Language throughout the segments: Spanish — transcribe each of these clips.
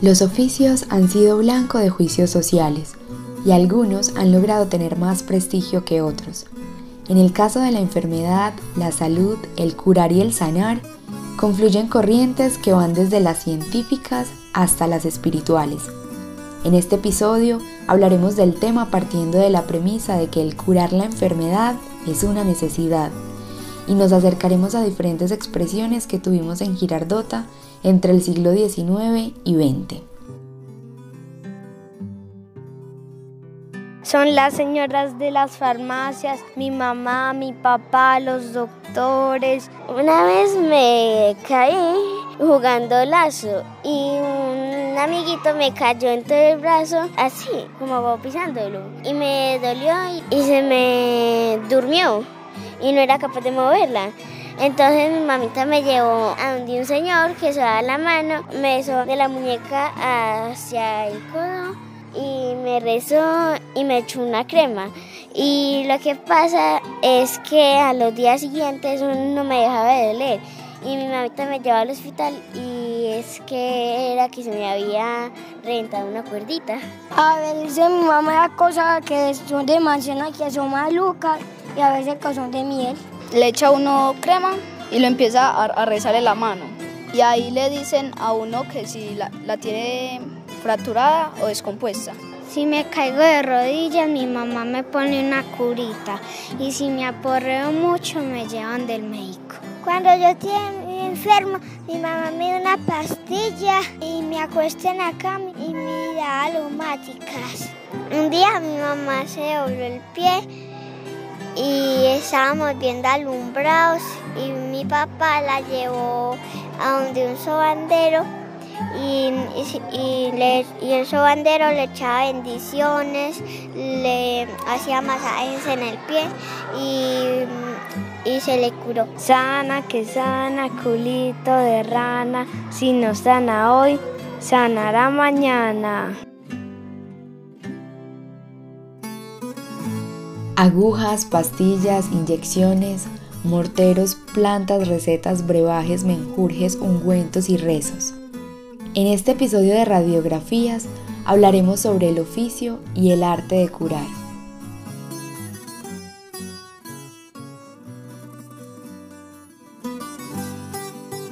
Los oficios han sido blanco de juicios sociales y algunos han logrado tener más prestigio que otros. En el caso de la enfermedad, la salud, el curar y el sanar, confluyen corrientes que van desde las científicas hasta las espirituales. En este episodio hablaremos del tema partiendo de la premisa de que el curar la enfermedad es una necesidad y nos acercaremos a diferentes expresiones que tuvimos en Girardota entre el siglo XIX y XX. Son las señoras de las farmacias, mi mamá, mi papá, los doctores. Una vez me caí jugando lazo y un amiguito me cayó en todo el brazo así, como pisándolo. Y me dolió y se me durmió y no era capaz de moverla. Entonces mi mamita me llevó a donde un señor que se da la mano, me besó de la muñeca hacia el codo y me rezó y me echó una crema. Y lo que pasa es que a los días siguientes no me dejaba de doler. Y mi mamita me llevó al hospital y es que era que se me había reventado una cuerdita. A veces mi mamá cosas que son de manzana que son malucas y a veces que son de miel le echa uno crema y lo empieza a, rezarle la mano. Y ahí le dicen a uno que si la, la tiene fracturada o descompuesta. Si me caigo de rodillas, mi mamá me pone una curita y si me aporreo mucho, me llevan del médico. Cuando yo estoy enfermo, mi mamá me da una pastilla y me acuesta en la cama y me da aromáticas. Un día mi mamá se dobló el pie y estábamos viendo alumbrados y mi papá la llevó a donde un sobandero y, y, el sobandero le echaba bendiciones, le hacía masajes en el pie y, y se le curó. Sana que sana, culito de rana, si no sana hoy, sanará mañana. Agujas, pastillas, inyecciones, morteros, plantas, recetas, brebajes, menjurjes, ungüentos y rezos. En este episodio de Radiografías hablaremos sobre el oficio y el arte de curar.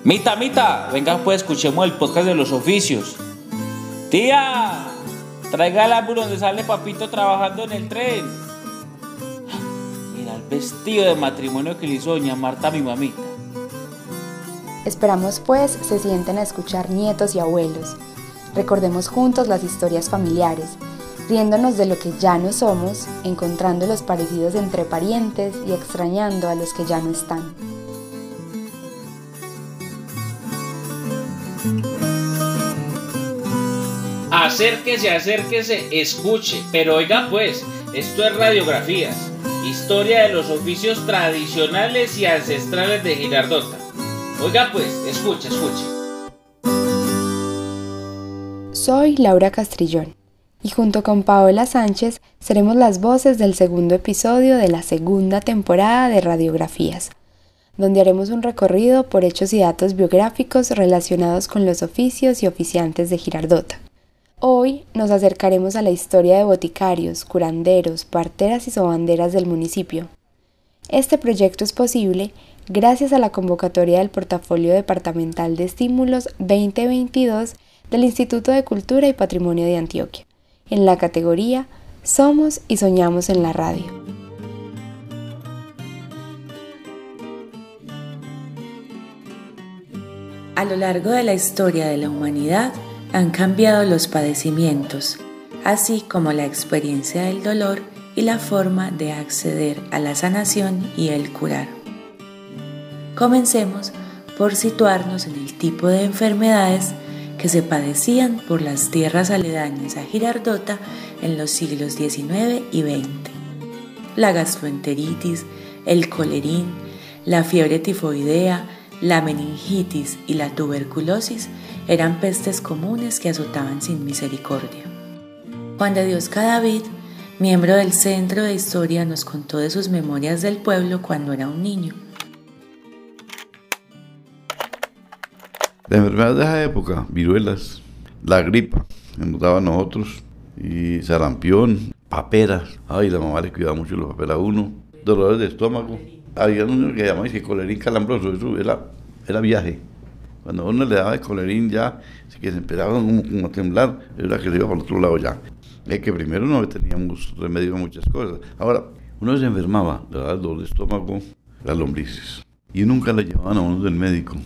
Mita, Mita, venga pues escuchemos el podcast de los oficios. Tía, traiga el ámbula donde sale papito trabajando en el tren vestido de matrimonio que le hizo doña Marta a mi mamita. Esperamos pues se sienten a escuchar nietos y abuelos. Recordemos juntos las historias familiares, riéndonos de lo que ya no somos, encontrando los parecidos entre parientes y extrañando a los que ya no están. Acérquese, acérquese, escuche, pero oiga pues, esto es radiografías Historia de los oficios tradicionales y ancestrales de Girardota. Oiga pues, escucha, escuche. Soy Laura Castrillón y junto con Paola Sánchez seremos las voces del segundo episodio de la segunda temporada de Radiografías, donde haremos un recorrido por hechos y datos biográficos relacionados con los oficios y oficiantes de Girardota. Hoy nos acercaremos a la historia de boticarios, curanderos, parteras y sobanderas del municipio. Este proyecto es posible gracias a la convocatoria del Portafolio Departamental de Estímulos 2022 del Instituto de Cultura y Patrimonio de Antioquia, en la categoría Somos y Soñamos en la Radio. A lo largo de la historia de la humanidad, han cambiado los padecimientos, así como la experiencia del dolor y la forma de acceder a la sanación y el curar. Comencemos por situarnos en el tipo de enfermedades que se padecían por las tierras aledañas a Girardota en los siglos XIX y XX. La gastroenteritis, el colerín, la fiebre tifoidea, la meningitis y la tuberculosis eran pestes comunes que azotaban sin misericordia. Juan de Dios Cadavid, miembro del Centro de Historia, nos contó de sus memorias del pueblo cuando era un niño. La enfermedad de esa época, viruelas, la gripa, nos daba a nosotros, y sarampión, paperas. Ay, la mamá le cuidaba mucho los paperas a uno. Dolores de estómago. Había uno que llamaba que colerín calambroso, eso era, era viaje. Cuando uno le daba el colerín ya, que se empezaba como, a temblar, era que se iba para el otro lado ya. Es que primero no teníamos remedio a muchas cosas. Ahora, uno se enfermaba, el dolor de estómago, las lombrices. Y nunca le llevaban a uno del médico,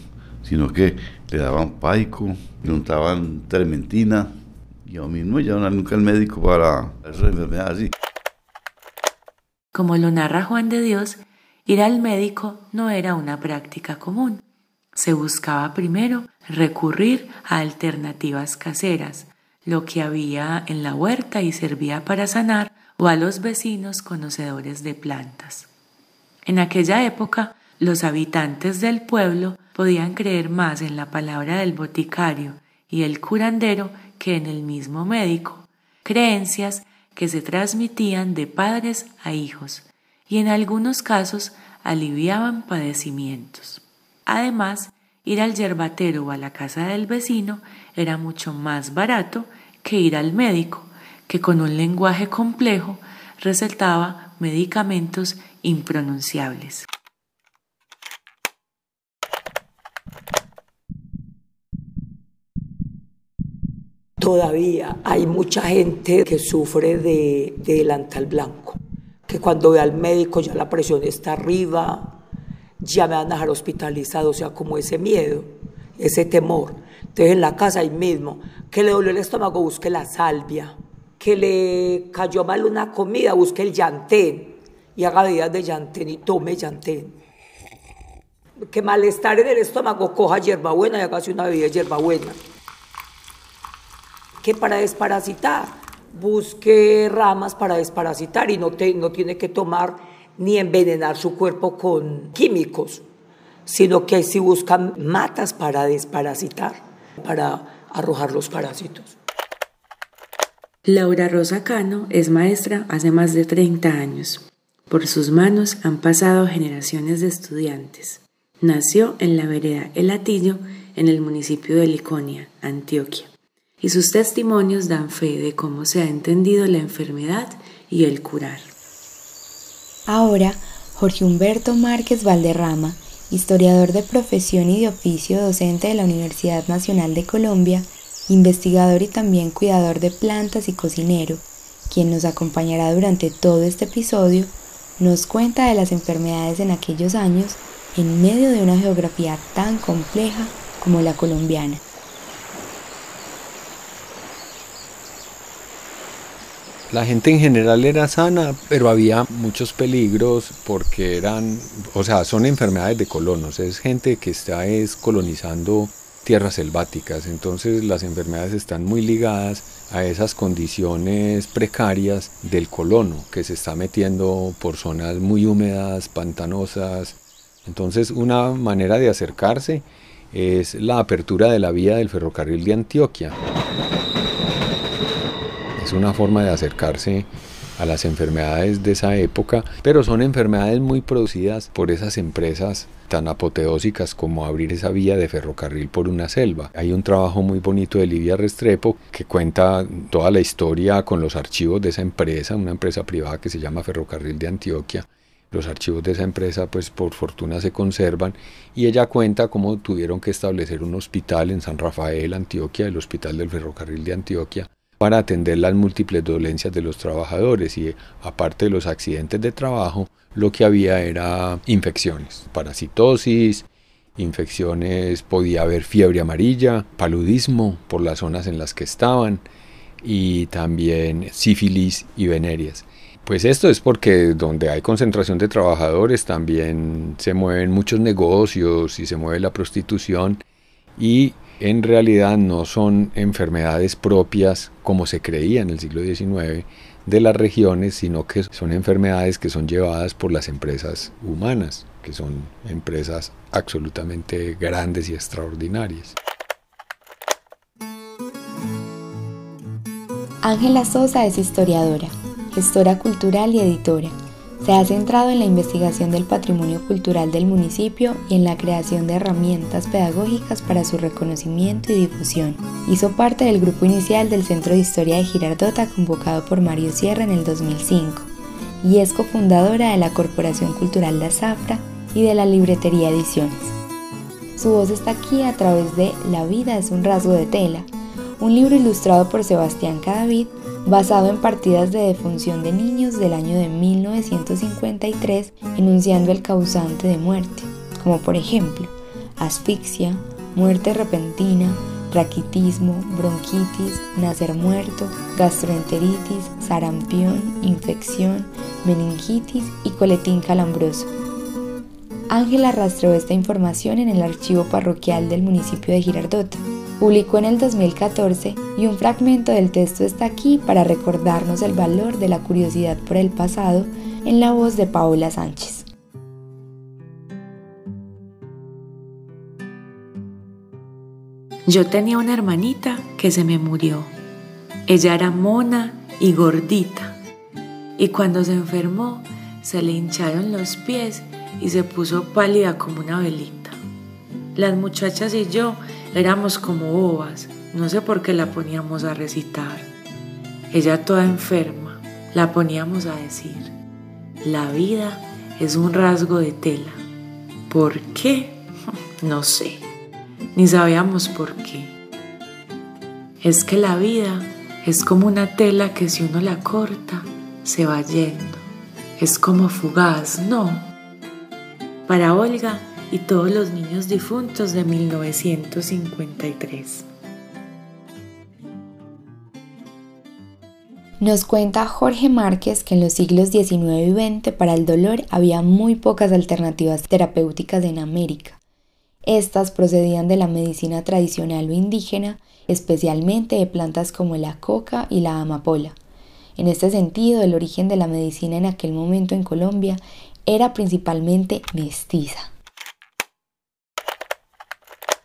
sino que le daban paico, le untaban trementina. Yo mismo llevaban nunca al médico para esa enfermedad así. Como lo narra Juan de Dios, ir al médico no era una práctica común se buscaba primero recurrir a alternativas caseras, lo que había en la huerta y servía para sanar o a los vecinos conocedores de plantas. En aquella época, los habitantes del pueblo podían creer más en la palabra del boticario y el curandero que en el mismo médico, creencias que se transmitían de padres a hijos y en algunos casos aliviaban padecimientos. Además, ir al yerbatero o a la casa del vecino era mucho más barato que ir al médico, que con un lenguaje complejo recetaba medicamentos impronunciables. Todavía hay mucha gente que sufre de, delantal blanco, que cuando ve al médico ya la presión está arriba, ya me van a dejar hospitalizado, o sea, como ese miedo, ese temor. Entonces en la casa ahí mismo, que le dolió el estómago, busque la salvia, que le cayó mal una comida, busque el llantén y haga bebidas de llantén y tome llantén. Que malestar en el estómago, coja hierbabuena y hágase una bebida de hierbabuena. Que para desparasitar, busque ramas para desparasitar y no, te, no tiene que tomar ni envenenar su cuerpo con químicos, sino que si buscan matas para desparasitar, para arrojar los parásitos. Laura Rosa Cano es maestra hace más de 30 años. Por sus manos han pasado generaciones de estudiantes. Nació en la vereda El Atillo, en el municipio de Liconia, Antioquia. Y sus testimonios dan fe de cómo se ha entendido la enfermedad y el curar. Ahora, Jorge Humberto Márquez Valderrama, historiador de profesión y de oficio docente de la Universidad Nacional de Colombia, investigador y también cuidador de plantas y cocinero, quien nos acompañará durante todo este episodio, nos cuenta de las enfermedades en aquellos años en medio de una geografía tan compleja como la colombiana. La gente en general era sana, pero había muchos peligros porque eran, o sea, son enfermedades de colonos, es gente que está es colonizando tierras selváticas, entonces las enfermedades están muy ligadas a esas condiciones precarias del colono que se está metiendo por zonas muy húmedas, pantanosas. Entonces una manera de acercarse es la apertura de la vía del ferrocarril de Antioquia es una forma de acercarse a las enfermedades de esa época, pero son enfermedades muy producidas por esas empresas tan apoteósicas como abrir esa vía de ferrocarril por una selva. Hay un trabajo muy bonito de Livia Restrepo que cuenta toda la historia con los archivos de esa empresa, una empresa privada que se llama Ferrocarril de Antioquia. Los archivos de esa empresa pues por fortuna se conservan y ella cuenta cómo tuvieron que establecer un hospital en San Rafael, Antioquia, el Hospital del Ferrocarril de Antioquia, para atender las múltiples dolencias de los trabajadores y aparte de los accidentes de trabajo, lo que había era infecciones, parasitosis, infecciones, podía haber fiebre amarilla, paludismo por las zonas en las que estaban y también sífilis y venerias. Pues esto es porque donde hay concentración de trabajadores también se mueven muchos negocios y se mueve la prostitución y en realidad no son enfermedades propias como se creía en el siglo XIX de las regiones, sino que son enfermedades que son llevadas por las empresas humanas, que son empresas absolutamente grandes y extraordinarias. Ángela Sosa es historiadora, gestora cultural y editora. Se ha centrado en la investigación del patrimonio cultural del municipio y en la creación de herramientas pedagógicas para su reconocimiento y difusión. Hizo parte del grupo inicial del Centro de Historia de Girardota convocado por Mario Sierra en el 2005 y es cofundadora de la Corporación Cultural La Zafra y de la Libretería Ediciones. Su voz está aquí a través de La vida es un rasgo de tela, un libro ilustrado por Sebastián Cadavid basado en partidas de defunción de niños del año de 1953 enunciando el causante de muerte, como por ejemplo asfixia, muerte repentina, raquitismo, bronquitis, nacer muerto, gastroenteritis, sarampión, infección, meningitis y coletín calambroso. Ángela rastreó esta información en el archivo parroquial del municipio de Girardota. Publicó en el 2014 y un fragmento del texto está aquí para recordarnos el valor de la curiosidad por el pasado en la voz de Paola Sánchez. Yo tenía una hermanita que se me murió. Ella era mona y gordita. Y cuando se enfermó, se le hincharon los pies y se puso pálida como una velita. Las muchachas y yo éramos como bobas, no sé por qué la poníamos a recitar. Ella toda enferma, la poníamos a decir, la vida es un rasgo de tela. ¿Por qué? No sé, ni sabíamos por qué. Es que la vida es como una tela que si uno la corta, se va yendo. Es como fugaz, ¿no? Para Olga y todos los niños difuntos de 1953. Nos cuenta Jorge Márquez que en los siglos XIX y XX para el dolor había muy pocas alternativas terapéuticas en América. Estas procedían de la medicina tradicional o indígena, especialmente de plantas como la coca y la amapola. En este sentido, el origen de la medicina en aquel momento en Colombia era principalmente mestiza.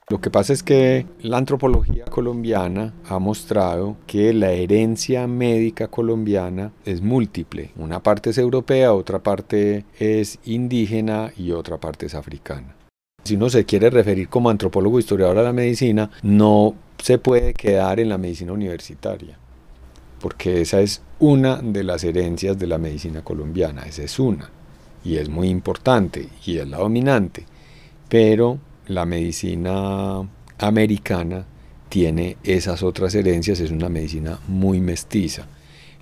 Lo que pasa es que la antropología colombiana ha mostrado que la herencia médica colombiana es múltiple. Una parte es europea, otra parte es indígena y otra parte es africana. Si uno se quiere referir como antropólogo historiador a la medicina, no se puede quedar en la medicina universitaria, porque esa es una de las herencias de la medicina colombiana, esa es una, y es muy importante, y es la dominante, pero la medicina americana tiene esas otras herencias, es una medicina muy mestiza.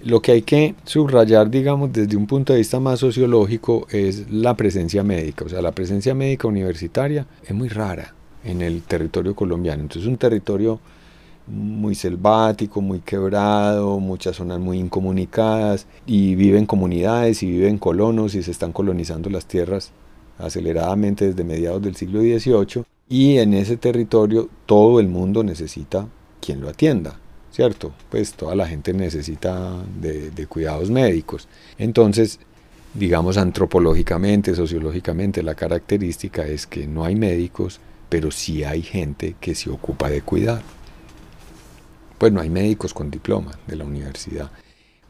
Lo que hay que subrayar, digamos, desde un punto de vista más sociológico es la presencia médica. O sea, la presencia médica universitaria es muy rara en el territorio colombiano. Entonces es un territorio muy selvático, muy quebrado, muchas zonas muy incomunicadas y viven comunidades y viven colonos y se están colonizando las tierras aceleradamente desde mediados del siglo XVIII y en ese territorio todo el mundo necesita quien lo atienda, ¿cierto? Pues toda la gente necesita de, de cuidados médicos. Entonces, digamos antropológicamente, sociológicamente, la característica es que no hay médicos, pero sí hay gente que se ocupa de cuidar. Pues no hay médicos con diploma de la universidad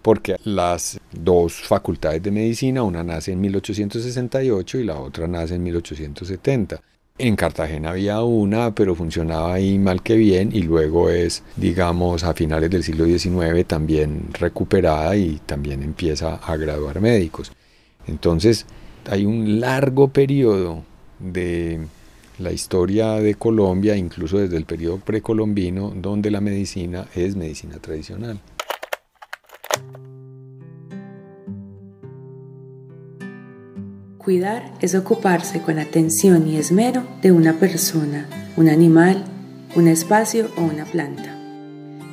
porque las dos facultades de medicina, una nace en 1868 y la otra nace en 1870. En Cartagena había una, pero funcionaba ahí mal que bien y luego es, digamos, a finales del siglo XIX también recuperada y también empieza a graduar médicos. Entonces, hay un largo periodo de la historia de Colombia, incluso desde el periodo precolombino, donde la medicina es medicina tradicional. Cuidar es ocuparse con atención y esmero de una persona, un animal, un espacio o una planta.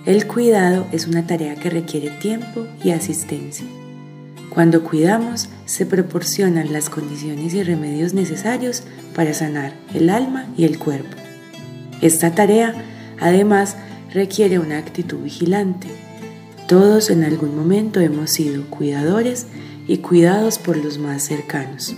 El cuidado es una tarea que requiere tiempo y asistencia. Cuando cuidamos, se proporcionan las condiciones y remedios necesarios para sanar el alma y el cuerpo. Esta tarea, además, requiere una actitud vigilante. Todos en algún momento hemos sido cuidadores y cuidados por los más cercanos.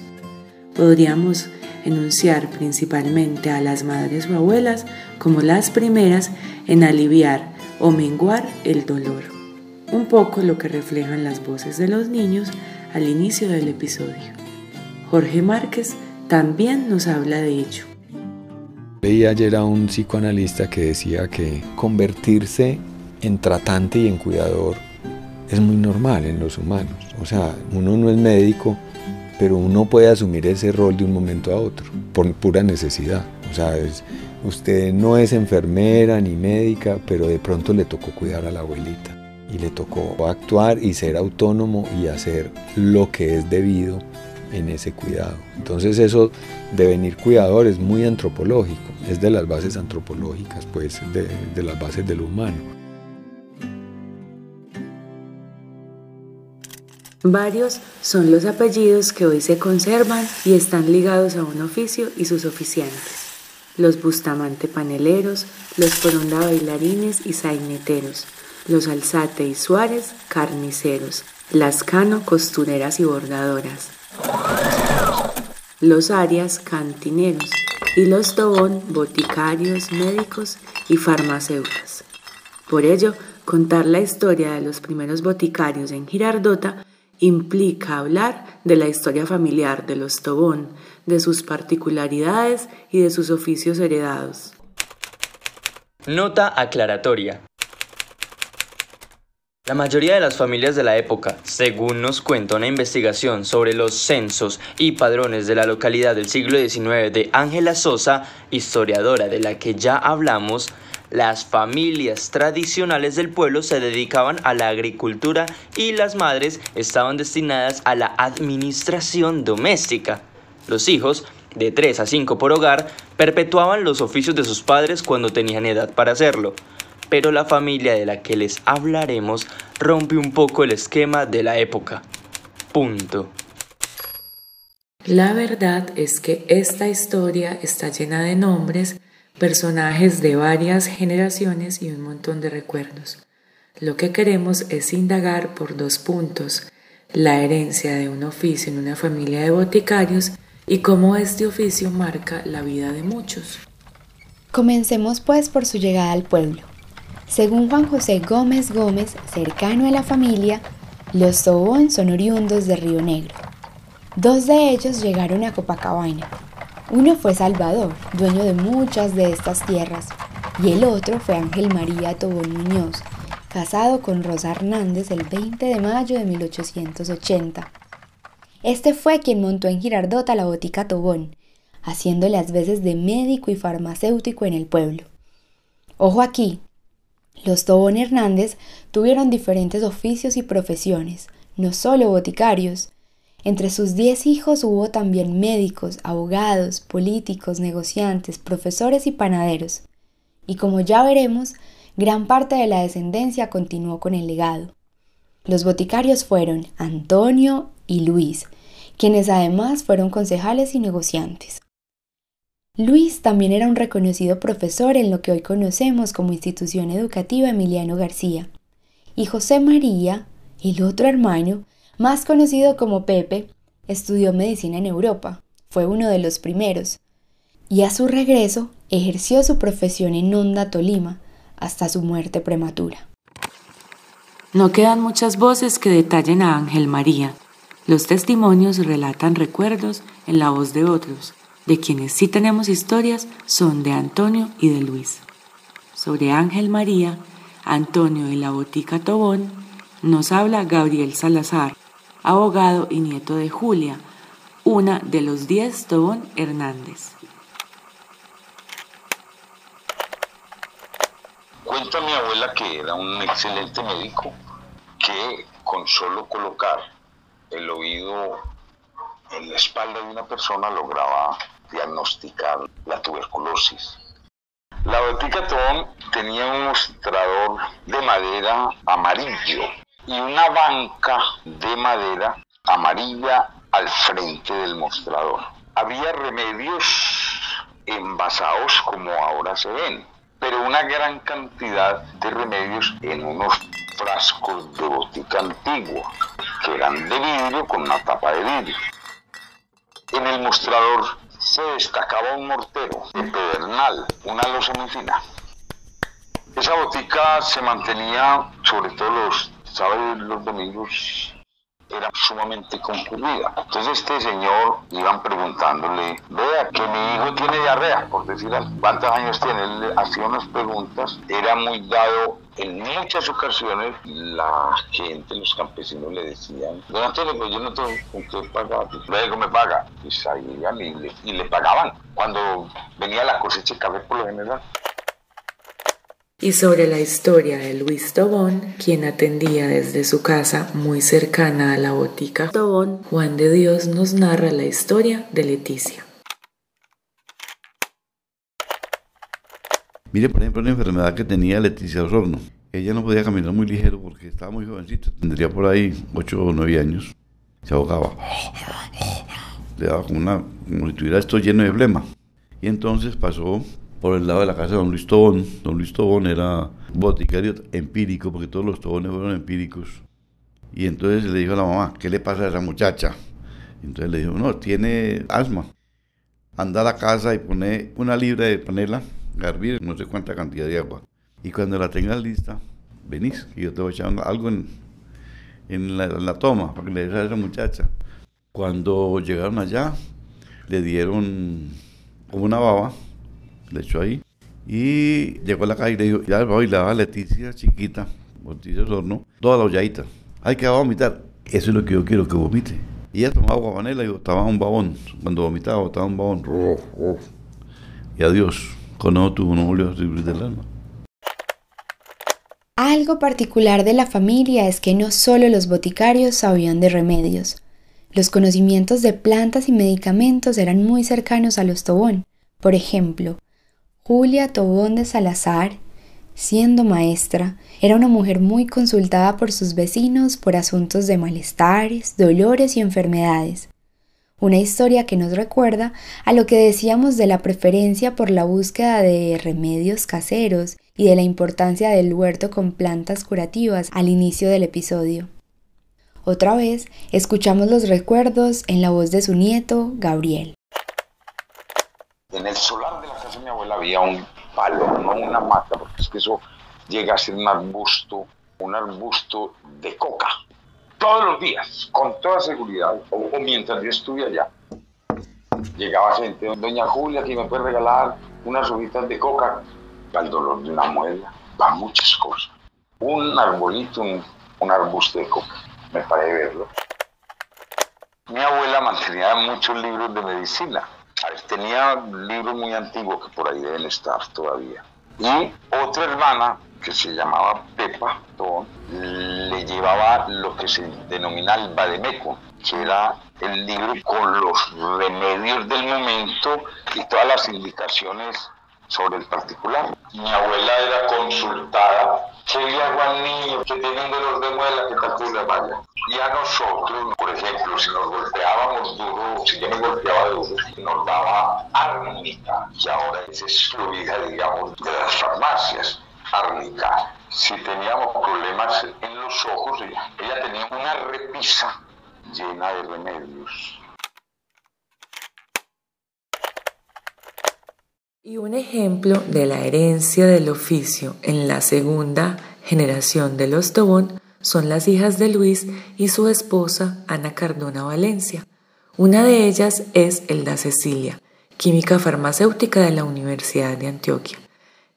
Podríamos enunciar principalmente a las madres o abuelas como las primeras en aliviar o menguar el dolor. Un poco lo que reflejan las voces de los niños al inicio del episodio. Jorge Márquez también nos habla de ello. Leí ayer a un psicoanalista que decía que convertirse en tratante y en cuidador es muy normal en los humanos. O sea, uno no es médico, pero uno puede asumir ese rol de un momento a otro, por pura necesidad. O sea, usted no es enfermera ni médica, pero de pronto le tocó cuidar a la abuelita y le tocó actuar y ser autónomo y hacer lo que es debido en ese cuidado. Entonces eso de venir cuidador es muy antropológico, es de las bases antropológicas, pues de, de las bases del humano. Varios son los apellidos que hoy se conservan y están ligados a un oficio y sus oficiantes. Los Bustamante paneleros, los Poronda bailarines y saineteros, los Alzate y Suárez carniceros, las Cano costureras y bordadoras, los Arias cantineros y los Tobón boticarios, médicos y farmacéuticos. Por ello, contar la historia de los primeros boticarios en Girardota implica hablar de la historia familiar de los Tobón, de sus particularidades y de sus oficios heredados. Nota aclaratoria. La mayoría de las familias de la época, según nos cuenta una investigación sobre los censos y padrones de la localidad del siglo XIX de Ángela Sosa, historiadora de la que ya hablamos, las familias tradicionales del pueblo se dedicaban a la agricultura y las madres estaban destinadas a la administración doméstica. Los hijos, de 3 a 5 por hogar, perpetuaban los oficios de sus padres cuando tenían edad para hacerlo. Pero la familia de la que les hablaremos rompe un poco el esquema de la época. Punto. La verdad es que esta historia está llena de nombres personajes de varias generaciones y un montón de recuerdos. Lo que queremos es indagar por dos puntos, la herencia de un oficio en una familia de boticarios y cómo este oficio marca la vida de muchos. Comencemos pues por su llegada al pueblo. Según Juan José Gómez Gómez, cercano a la familia, los Tobón son oriundos de Río Negro. Dos de ellos llegaron a Copacabana, uno fue Salvador, dueño de muchas de estas tierras, y el otro fue Ángel María Tobón Muñoz, casado con Rosa Hernández el 20 de mayo de 1880. Este fue quien montó en Girardota la botica Tobón, haciendo las veces de médico y farmacéutico en el pueblo. Ojo aquí, los Tobón Hernández tuvieron diferentes oficios y profesiones, no solo boticarios, entre sus diez hijos hubo también médicos, abogados, políticos, negociantes, profesores y panaderos. Y como ya veremos, gran parte de la descendencia continuó con el legado. Los boticarios fueron Antonio y Luis, quienes además fueron concejales y negociantes. Luis también era un reconocido profesor en lo que hoy conocemos como institución educativa Emiliano García, y José María, el otro hermano, más conocido como Pepe, estudió medicina en Europa, fue uno de los primeros, y a su regreso ejerció su profesión en Honda, Tolima, hasta su muerte prematura. No quedan muchas voces que detallen a Ángel María. Los testimonios relatan recuerdos en la voz de otros. De quienes sí tenemos historias son de Antonio y de Luis. Sobre Ángel María, Antonio y la Botica Tobón, nos habla Gabriel Salazar, abogado y nieto de Julia, una de los diez Tobón Hernández. Cuenta mi abuela que era un excelente médico que con solo colocar el oído en la espalda de una persona lograba diagnosticar la tuberculosis. La botica Tobón tenía un mostrador de madera amarillo y una banca de madera amarilla al frente del mostrador. Había remedios envasados como ahora se ven, pero una gran cantidad de remedios en unos frascos de botica antigua, que eran de vidrio con una tapa de vidrio. En el mostrador se destacaba un mortero de pedernal, una losa muy fina. Esa botica se mantenía, sobre todo los sábados los domingos era sumamente concurrida. Entonces este señor iban preguntándole, vea que mi hijo tiene diarrea, por decir algo, ¿cuántos años tiene? Él hacía unas preguntas, era muy dado en muchas ocasiones la gente, los campesinos le decían, don pues yo no tengo con qué pagar, luego me paga. Y salían y le pagaban cuando venía la cosecha de café por lo general. Y sobre la historia de Luis Tobón, quien atendía desde su casa muy cercana a la botica Tobón, Juan de Dios nos narra la historia de Leticia. Mire, por ejemplo, una enfermedad que tenía Leticia Osorno. Ella no podía caminar muy ligero porque estaba muy jovencita, tendría por ahí 8 o 9 años. Se ahogaba. Le daba como, una, como si tuviera esto lleno de flema. Y entonces pasó por el lado de la casa de don Luis Tobón. Don Luis Tobón era boticario empírico, porque todos los tobones fueron empíricos. Y entonces le dijo a la mamá, ¿qué le pasa a esa muchacha? Entonces le dijo, no, tiene asma. Anda a la casa y pone una libra de panela hervir no sé cuánta cantidad de agua. Y cuando la tengas lista, venís y yo te voy a algo en, en, la, toma para que le des a esa muchacha. Cuando llegaron allá, le dieron una baba, le echó ahí. Y llegó a la calle y le dijo, ya voy, la a Leticia chiquita, Leticia Sorno, toda la olladita. Hay que vomitar. Eso es lo que yo quiero que vomite. Y ella tomaba agua panela y botaba un babón. Cuando vomitaba, botaba un babón. Y adiós. Algo particular de la familia es que no solo los boticarios sabían de remedios. Los conocimientos de plantas y medicamentos eran muy cercanos a los Tobón. Por ejemplo, Julia Tobón de Salazar, siendo maestra, era una mujer muy consultada por sus vecinos por asuntos de malestares, dolores y enfermedades una historia que nos recuerda a lo que decíamos de la preferencia por la búsqueda de remedios caseros y de la importancia del huerto con plantas curativas al inicio del episodio. Otra vez, escuchamos los recuerdos en la voz de su nieto, Gabriel. En el solar de la casa de mi abuela había un palo, no una mata, porque es que eso llega a ser un arbusto, un arbusto de coca todos los días, con toda seguridad, o, mientras yo estuve allá. Llegaba gente, doña Julia, que me puede regalar unas hojitas de coca para el dolor de una muela, para muchas cosas. Un arbolito, un, arbusto de coca, me paré verlo. Mi abuela mantenía muchos libros de medicina. Tenía libros muy antiguos que por ahí deben estar todavía. Y otra hermana que se llamaba Pepa le llevaba lo que se denomina el Bademeco, que era el libro con los remedios del momento y todas las indicaciones sobre el particular. Mi abuela era consultada, ¿qué le hago al niño que tiene un dolor de muela que tal le vaya? Y a nosotros, por ejemplo, si nos golpeábamos duro, si yo me golpeaba duro, nos daba árnica, que ahora es excluida, digamos, de las farmacias árnica. Si teníamos problemas en los ojos, ella tenía una repisa llena de remedios. Y un ejemplo de la herencia del oficio en la segunda generación de los Tobón son las hijas de Luis y su esposa Ana Cardona Valencia. Una de ellas es Elda Cecilia, química farmacéutica de la Universidad de Antioquia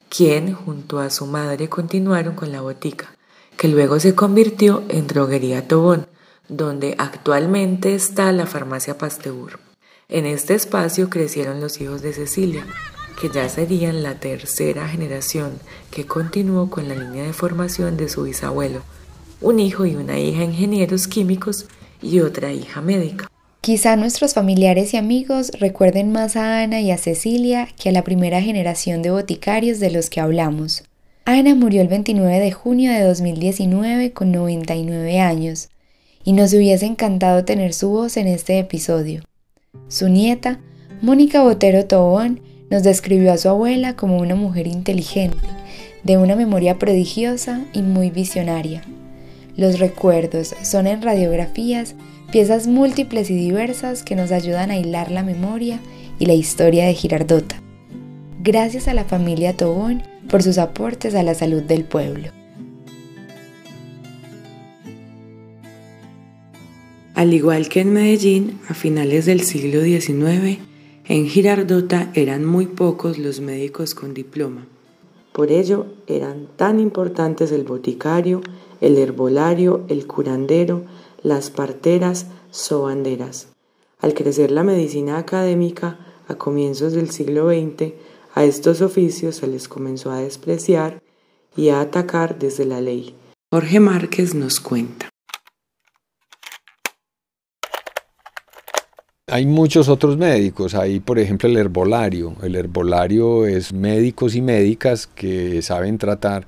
quien junto a su madre continuaron con la botica, que luego se convirtió en Droguería Tobón, donde actualmente está la farmacia Pasteur. En este espacio crecieron los hijos de Cecilia, que ya serían la tercera generación que continuó con la línea de formación de su bisabuelo, un hijo y una hija ingenieros químicos y otra hija médica. Quizá nuestros familiares y amigos recuerden más a Ana y a Cecilia que a la primera generación de boticarios de los que hablamos. Ana murió el 29 de junio de 2019 con 99 años, y nos hubiese encantado tener su voz en este episodio. Su nieta, Mónica Botero Tobón, nos describió a su abuela como una mujer inteligente, de una memoria prodigiosa y muy visionaria. Los recuerdos son en radiografías piezas múltiples y diversas que nos ayudan a hilar la memoria y la historia de Girardota. Gracias a la familia Tobón por sus aportes a la salud del pueblo. Al igual que en Medellín, a finales del siglo XIX, en Girardota eran muy pocos los médicos con diploma. Por ello eran tan importantes el boticario, el herbolario, el curandero, las parteras, sobanderas. Al crecer la medicina académica a comienzos del siglo XX, a estos oficios se les comenzó a despreciar y a atacar desde la ley. Jorge Márquez nos cuenta. Hay muchos otros médicos, hay por ejemplo el herbolario. El herbolario es médicos y médicas que saben tratar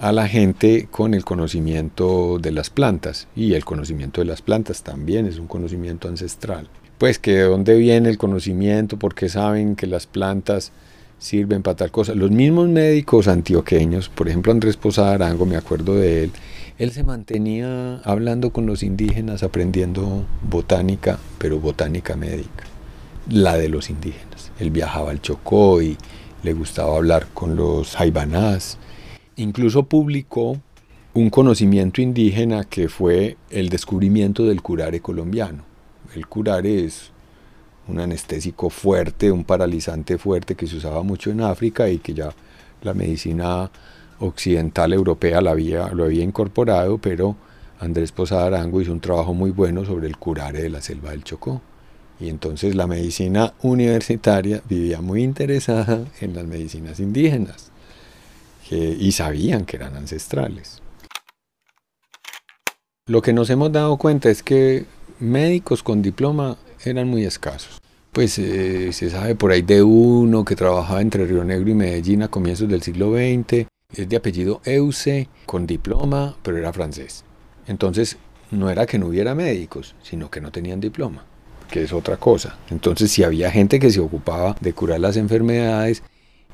a la gente con el conocimiento de las plantas y el conocimiento de las plantas también es un conocimiento ancestral. Pues que de dónde viene el conocimiento, porque saben que las plantas sirven para tal cosa. Los mismos médicos antioqueños, por ejemplo Andrés Posada Arango, me acuerdo de él, él se mantenía hablando con los indígenas, aprendiendo botánica, pero botánica médica, la de los indígenas. Él viajaba al Chocó y le gustaba hablar con los jaibanás. Incluso publicó un conocimiento indígena que fue el descubrimiento del curare colombiano. El curare es un anestésico fuerte, un paralizante fuerte que se usaba mucho en África y que ya la medicina occidental europea lo había, incorporado, pero Andrés Posada Arango hizo un trabajo muy bueno sobre el curare de la selva del Chocó. Y entonces la medicina universitaria vivía muy interesada en las medicinas indígenas y sabían que eran ancestrales. Lo que nos hemos dado cuenta es que médicos con diploma eran muy escasos. Pues eh, se sabe por ahí de uno que trabajaba entre Río Negro y Medellín a comienzos del siglo XX, es de apellido Euse, con diploma, pero era francés. Entonces, no era que no hubiera médicos, sino que no tenían diploma, que es otra cosa. Entonces, si había gente que se ocupaba de curar las enfermedades,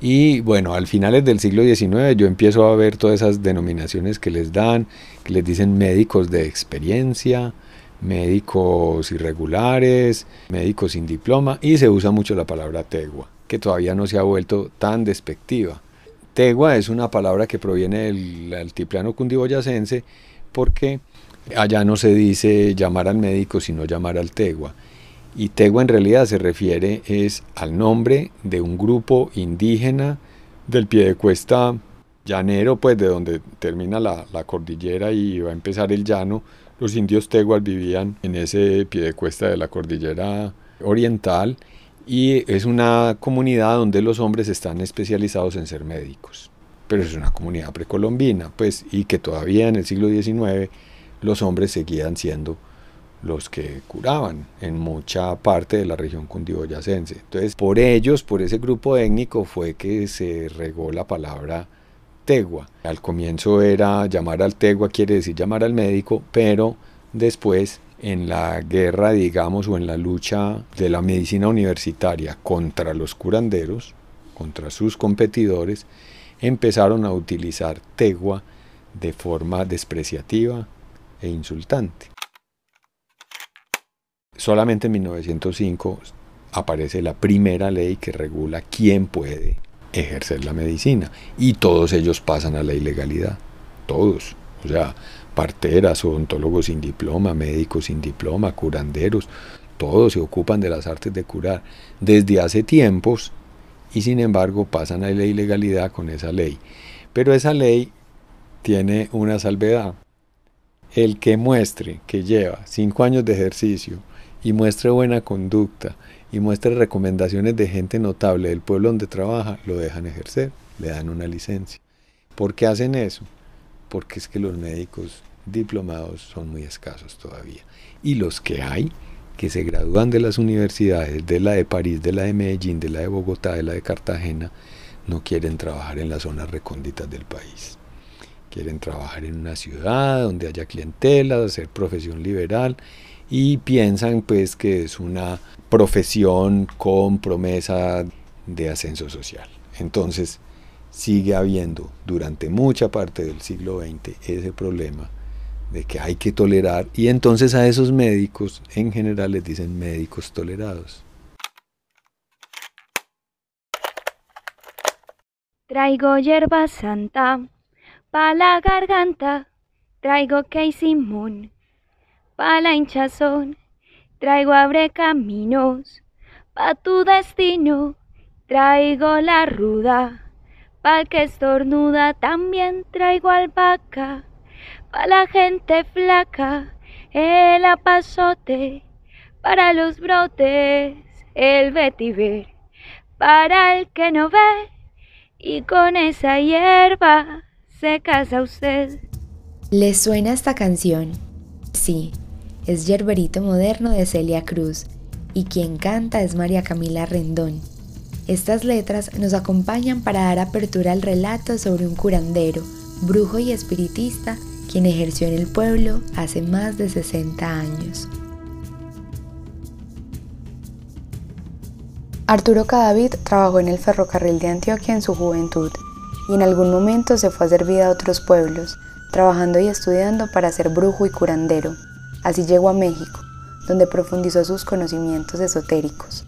y bueno, al finales del siglo XIX yo empiezo a ver todas esas denominaciones que les dan, que les dicen médicos de experiencia, médicos irregulares, médicos sin diploma, y se usa mucho la palabra tegua, que todavía no se ha vuelto tan despectiva. Tegua es una palabra que proviene del altiplano cundiboyacense porque allá no se dice llamar al médico sino llamar al tegua. Y tegua en realidad se refiere es al nombre de un grupo indígena del pie de cuesta llanero, pues de donde termina la, la cordillera y va a empezar el llano. Los indios teguas vivían en ese pie de cuesta de la cordillera oriental y es una comunidad donde los hombres están especializados en ser médicos. Pero es una comunidad precolombina, pues, y que todavía en el siglo XIX los hombres seguían siendo los que curaban en mucha parte de la región cundiboyacense. Entonces, por ellos, por ese grupo étnico, fue que se regó la palabra tegua. Al comienzo era llamar al tegua, quiere decir llamar al médico, pero después en la guerra, digamos, o en la lucha de la medicina universitaria contra los curanderos, contra sus competidores, empezaron a utilizar tegua de forma despreciativa e insultante. Solamente en 1905 aparece la primera ley que regula quién puede ejercer la medicina y todos ellos pasan a la ilegalidad, todos. O sea, parteras, odontólogos sin diploma, médicos sin diploma, curanderos, todos se ocupan de las artes de curar desde hace tiempos y sin embargo pasan a la ilegalidad con esa ley. Pero esa ley tiene una salvedad. El que muestre que lleva cinco años de ejercicio y muestre buena conducta y muestre recomendaciones de gente notable del pueblo donde trabaja, lo dejan ejercer, le dan una licencia. ¿Por qué hacen eso? porque es que los médicos diplomados son muy escasos todavía. Y los que hay, que se gradúan de las universidades, de la de París, de la de Medellín, de la de Bogotá, de la de Cartagena, no quieren trabajar en las zonas recónditas del país. Quieren trabajar en una ciudad donde haya clientela, hacer profesión liberal y piensan pues que es una profesión con promesa de ascenso social. Entonces, sigue habiendo durante mucha parte del siglo XX ese problema de que hay que tolerar y entonces a esos médicos en general les dicen médicos tolerados. Traigo hierba santa pa la garganta, traigo simón pa' la hinchazón, traigo abre caminos, pa' tu destino, traigo la ruda, pa' que estornuda, también traigo albahaca, pa' la gente flaca, el apazote, para los brotes, el vetiver, para el que no ve, y con esa hierba se casa usted. ¿Le suena esta canción? Sí, es Yerberito Moderno de Celia Cruz y quien canta es María Camila Rendón. Estas letras nos acompañan para dar apertura al relato sobre un curandero, brujo y espiritista quien ejerció en el pueblo hace más de 60 años. Arturo Cadavid trabajó en el ferrocarril de Antioquia en su juventud y en algún momento se fue a servir a otros pueblos, trabajando y estudiando para ser brujo y curandero. Así llegó a México, donde profundizó sus conocimientos esotéricos.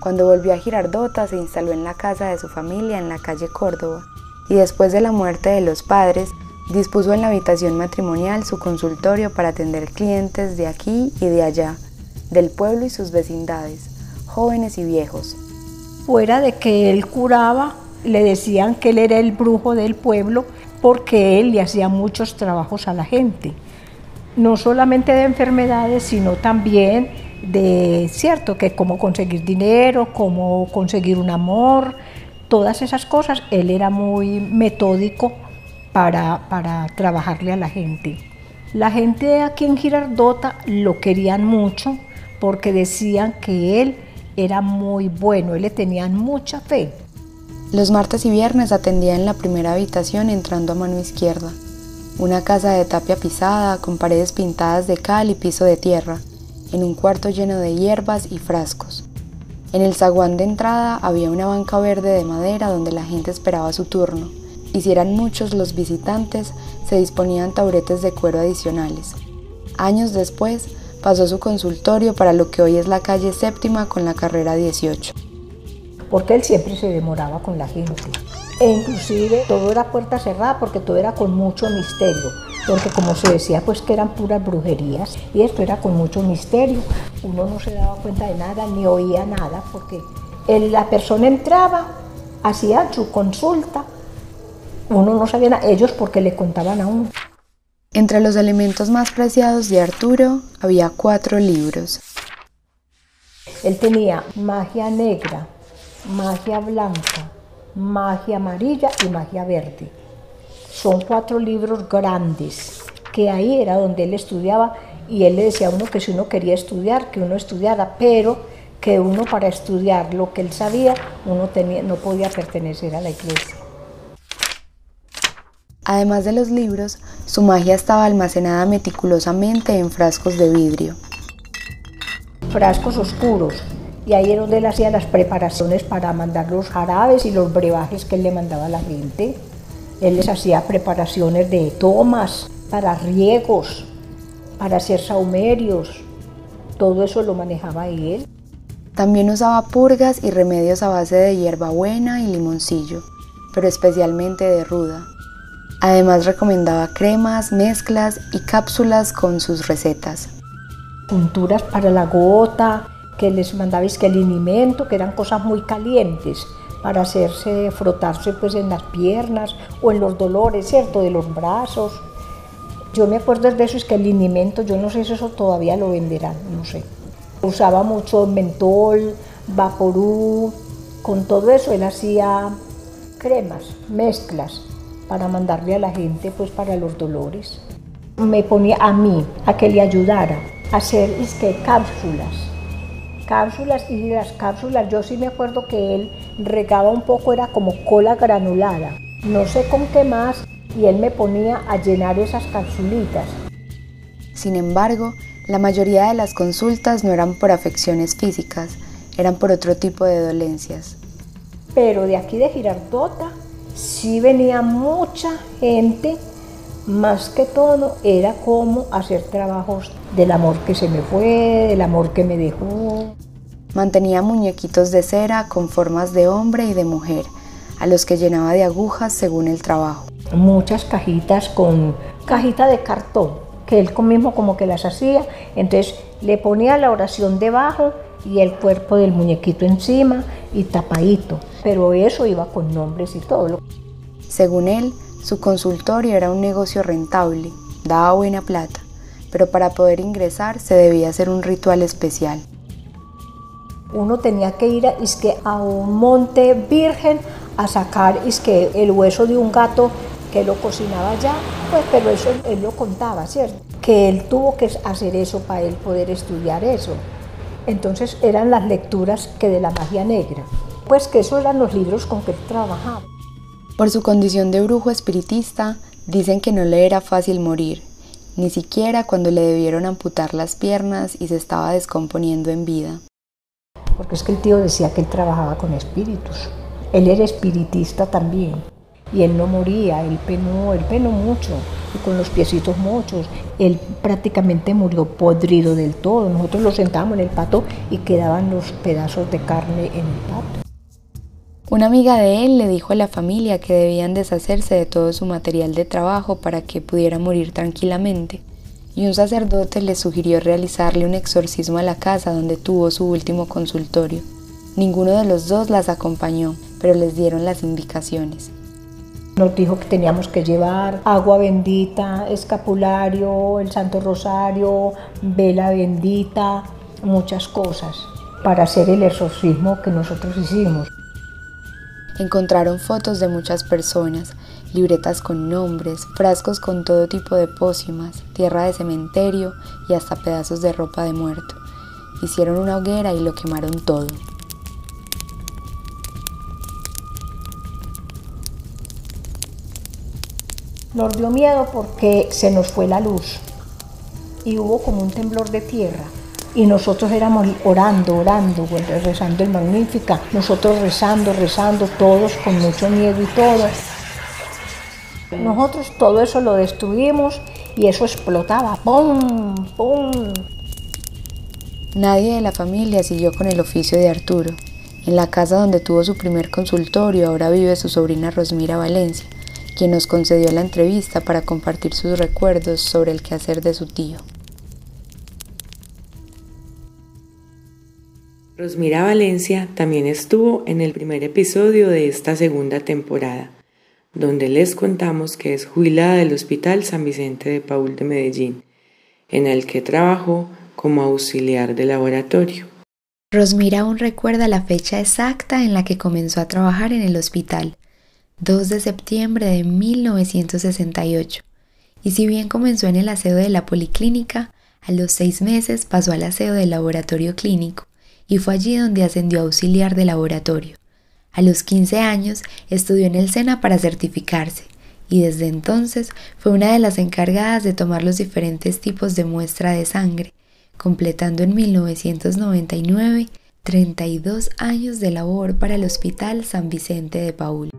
Cuando volvió a Girardota se instaló en la casa de su familia en la calle Córdoba y después de la muerte de los padres dispuso en la habitación matrimonial su consultorio para atender clientes de aquí y de allá, del pueblo y sus vecindades, jóvenes y viejos. Fuera de que él curaba, le decían que él era el brujo del pueblo porque él le hacía muchos trabajos a la gente, no solamente de enfermedades, sino también de, cierto, que cómo conseguir dinero, cómo conseguir un amor, todas esas cosas, él era muy metódico para, para trabajarle a la gente. La gente aquí en Girardota lo querían mucho porque decían que él era muy bueno, él le tenían mucha fe. Los martes y viernes atendía en la primera habitación entrando a mano izquierda. Una casa de tapia pisada con paredes pintadas de cal y piso de tierra, en un cuarto lleno de hierbas y frascos. En el zaguán de entrada había una banca verde de madera donde la gente esperaba su turno, y si eran muchos los visitantes, se disponían taburetes de cuero adicionales. Años después, pasó su consultorio para lo que hoy es la calle séptima con la carrera 18 porque él siempre se demoraba con la gente. E inclusive todo era puerta cerrada porque todo era con mucho misterio, porque como se decía pues que eran puras brujerías y esto era con mucho misterio, uno no se daba cuenta de nada ni oía nada porque la persona entraba, hacía su consulta, uno no sabía nada, ellos porque le contaban a uno. Entre los elementos más preciados de Arturo había cuatro libros. Él tenía magia negra, magia blanca, magia amarilla y magia verde. Son cuatro libros grandes, que ahí era donde él estudiaba y él le decía a uno que si uno quería estudiar, que uno estudiara, pero que uno para estudiar lo que él sabía, uno tenía, no podía pertenecer a la iglesia. Además de los libros, su magia estaba almacenada meticulosamente en frascos de vidrio. Frascos oscuros, y ahí era donde él hacía las preparaciones para mandar los jarabes y los brebajes que él le mandaba a la gente. Él les hacía preparaciones de tomas, para riegos, para hacer saumerios, todo eso lo manejaba él. También usaba purgas y remedios a base de hierbabuena y limoncillo, pero especialmente de ruda. Además recomendaba cremas, mezclas y cápsulas con sus recetas. Punturas para la gota, que les mandabais que el linimento, que eran cosas muy calientes para hacerse, frotarse pues en las piernas o en los dolores, ¿cierto? De los brazos. Yo me acuerdo de eso, es que el linimento, yo no sé si eso todavía lo venderán, no sé. Usaba mucho mentol, vaporú, con todo eso él hacía cremas, mezclas para mandarle a la gente pues para los dolores. Me ponía a mí a que le ayudara a hacer es que cápsulas cápsulas y las cápsulas, yo sí me acuerdo que él regaba un poco, era como cola granulada, no sé con qué más, y él me ponía a llenar esas cápsulitas. Sin embargo, la mayoría de las consultas no eran por afecciones físicas, eran por otro tipo de dolencias. Pero de aquí de Girardota sí venía mucha gente, más que todo era como hacer trabajos del amor que se me fue, del amor que me dejó. Mantenía muñequitos de cera con formas de hombre y de mujer, a los que llenaba de agujas según el trabajo. Muchas cajitas con cajita de cartón, que él mismo como que las hacía. Entonces le ponía la oración debajo y el cuerpo del muñequito encima y tapadito. Pero eso iba con nombres y todo. Según él, su consultorio era un negocio rentable, daba buena plata, pero para poder ingresar se debía hacer un ritual especial. Uno tenía que ir a, a un monte virgen a sacar que el hueso de un gato que lo cocinaba ya, pues pero eso él lo contaba, ¿cierto? Que él tuvo que hacer eso para él poder estudiar eso. Entonces eran las lecturas que de la magia negra, pues que esos eran los libros con que él trabajaba. Por su condición de brujo espiritista, dicen que no le era fácil morir, ni siquiera cuando le debieron amputar las piernas y se estaba descomponiendo en vida. Porque es que el tío decía que él trabajaba con espíritus. Él era espiritista también. Y él no moría, él penó, él penó mucho, y con los piecitos muchos. Él prácticamente murió podrido del todo. Nosotros lo sentábamos en el pato y quedaban los pedazos de carne en el pato. Una amiga de él le dijo a la familia que debían deshacerse de todo su material de trabajo para que pudiera morir tranquilamente, y un sacerdote le sugirió realizarle un exorcismo a la casa donde tuvo su último consultorio. Ninguno de los dos las acompañó, pero les dieron las indicaciones. Nos dijo que teníamos que llevar agua bendita, escapulario, el Santo Rosario, vela bendita, muchas cosas para hacer el exorcismo que nosotros hicimos. Encontraron fotos de muchas personas, libretas con nombres, frascos con todo tipo de pócimas, tierra de cementerio y hasta pedazos de ropa de muerto. Hicieron una hoguera y lo quemaron todo. Nos dio miedo porque se nos fue la luz y hubo como un temblor de tierra y nosotros éramos orando, orando, rezando el Magnífica, nosotros rezando, rezando, todos con mucho miedo y todo. Nosotros todo eso lo destruimos y eso explotaba, ¡pum! ¡pum! Nadie de la familia siguió con el oficio de Arturo. En la casa donde tuvo su primer consultorio ahora vive su sobrina Rosmira Valencia, quien nos concedió la entrevista para compartir sus recuerdos sobre el quehacer de su tío. Rosmira Valencia también estuvo en el primer episodio de esta segunda temporada, donde les contamos que es jubilada del Hospital San Vicente de Paul de Medellín, en el que trabajó como auxiliar de laboratorio. Rosmira aún recuerda la fecha exacta en la que comenzó a trabajar en el hospital, 2 de septiembre de 1968, y si bien comenzó en el aseo de la policlínica, a los seis meses pasó al aseo del laboratorio clínico y fue allí donde ascendió a auxiliar de laboratorio. A los 15 años estudió en el SENA para certificarse y desde entonces fue una de las encargadas de tomar los diferentes tipos de muestra de sangre, completando en 1999 32 años de labor para el Hospital San Vicente de Paul.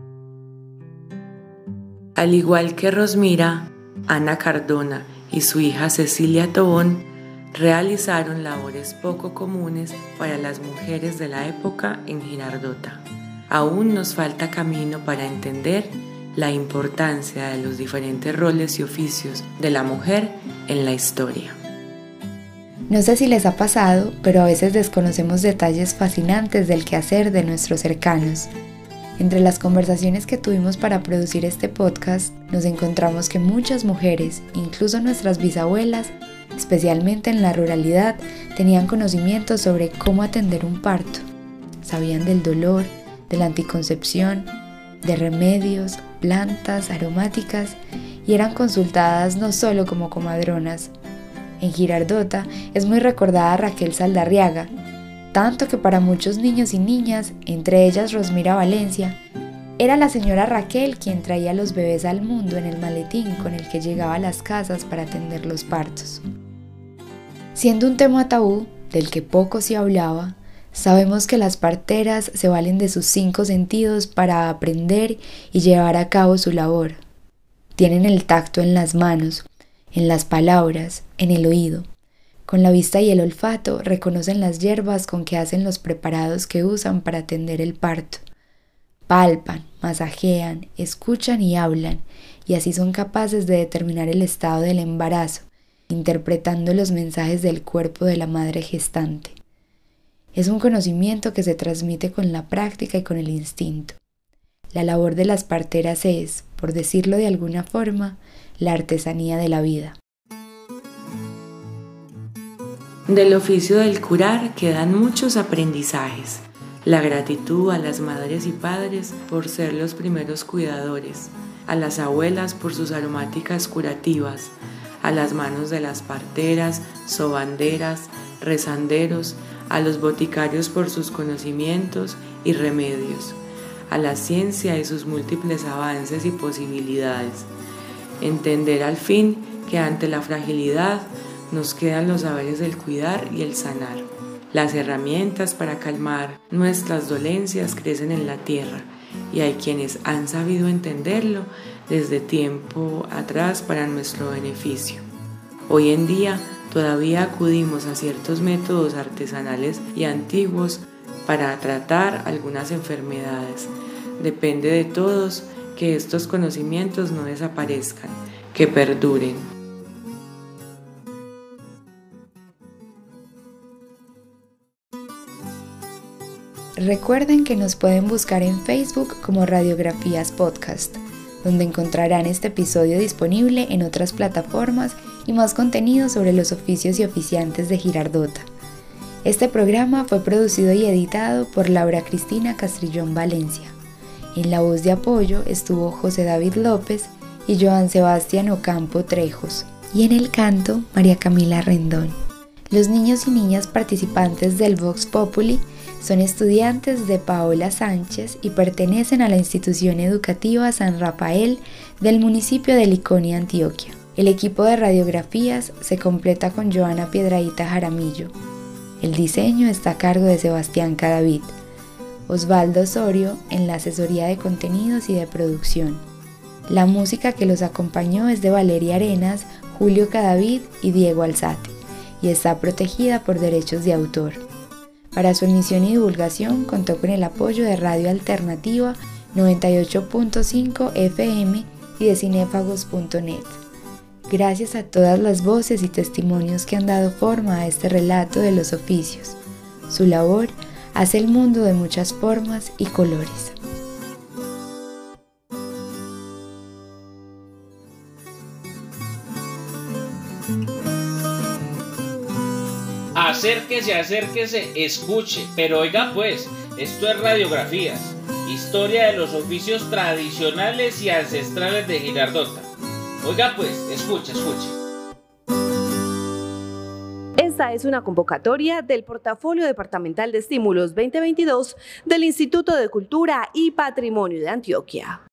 Al igual que Rosmira, Ana Cardona y su hija Cecilia Tobón realizaron labores poco comunes para las mujeres de la época en Girardota. Aún nos falta camino para entender la importancia de los diferentes roles y oficios de la mujer en la historia. No sé si les ha pasado, pero a veces desconocemos detalles fascinantes del quehacer de nuestros cercanos. Entre las conversaciones que tuvimos para producir este podcast, nos encontramos que muchas mujeres, incluso nuestras bisabuelas, especialmente en la ruralidad, tenían conocimiento sobre cómo atender un parto. Sabían del dolor, de la anticoncepción, de remedios, plantas aromáticas y eran consultadas no solo como comadronas. En Girardota es muy recordada Raquel Saldarriaga, tanto que para muchos niños y niñas, entre ellas Rosmira Valencia, era la señora Raquel quien traía los bebés al mundo en el maletín con el que llegaba a las casas para atender los partos. Siendo un tema tabú del que poco se hablaba, sabemos que las parteras se valen de sus cinco sentidos para aprender y llevar a cabo su labor. Tienen el tacto en las manos, en las palabras, en el oído. Con la vista y el olfato reconocen las hierbas con que hacen los preparados que usan para atender el parto. Palpan, masajean, escuchan y hablan, y así son capaces de determinar el estado del embarazo, interpretando los mensajes del cuerpo de la madre gestante. Es un conocimiento que se transmite con la práctica y con el instinto. La labor de las parteras es, por decirlo de alguna forma, la artesanía de la vida. Del oficio del curar quedan muchos aprendizajes. La gratitud a las madres y padres por ser los primeros cuidadores, a las abuelas por sus aromáticas curativas, a las manos de las parteras, sobanderas, rezanderos, a los boticarios por sus conocimientos y remedios, a la ciencia y sus múltiples avances y posibilidades. Entender al fin que ante la fragilidad nos quedan los saberes del cuidar y el sanar. Las herramientas para calmar nuestras dolencias crecen en la tierra y hay quienes han sabido entenderlo desde tiempo atrás para nuestro beneficio. Hoy en día todavía acudimos a ciertos métodos artesanales y antiguos para tratar algunas enfermedades. Depende de todos que estos conocimientos no desaparezcan, que perduren. Recuerden que nos pueden buscar en Facebook como Radiografías Podcast, donde encontrarán este episodio disponible en otras plataformas y más contenido sobre los oficios y oficiantes de Girardota. Este programa fue producido y editado por Laura Cristina Castrillón Valencia. En la voz de apoyo estuvo José David López y Joan Sebastián Ocampo Trejos. Y en el canto, María Camila Rendón. Los niños y niñas participantes del Vox Populi son estudiantes de Paola Sánchez y pertenecen a la institución educativa San Rafael del municipio de Liconia, Antioquia. El equipo de radiografías se completa con Joana Piedradita Jaramillo. El diseño está a cargo de Sebastián Cadavid. Osvaldo Osorio en la asesoría de contenidos y de producción. La música que los acompañó es de Valeria Arenas, Julio Cadavid y Diego Alzate y está protegida por derechos de autor. Para su emisión y divulgación contó con el apoyo de Radio Alternativa 98.5 FM y de cinéfagos.net. Gracias a todas las voces y testimonios que han dado forma a este relato de los oficios. Su labor hace el mundo de muchas formas y colores. Acérquese, acérquese, escuche, pero oiga pues, esto es radiografías, historia de los oficios tradicionales y ancestrales de Girardota. Oiga pues, escuche, escuche. Esta es una convocatoria del Portafolio Departamental de Estímulos 2022 del Instituto de Cultura y Patrimonio de Antioquia.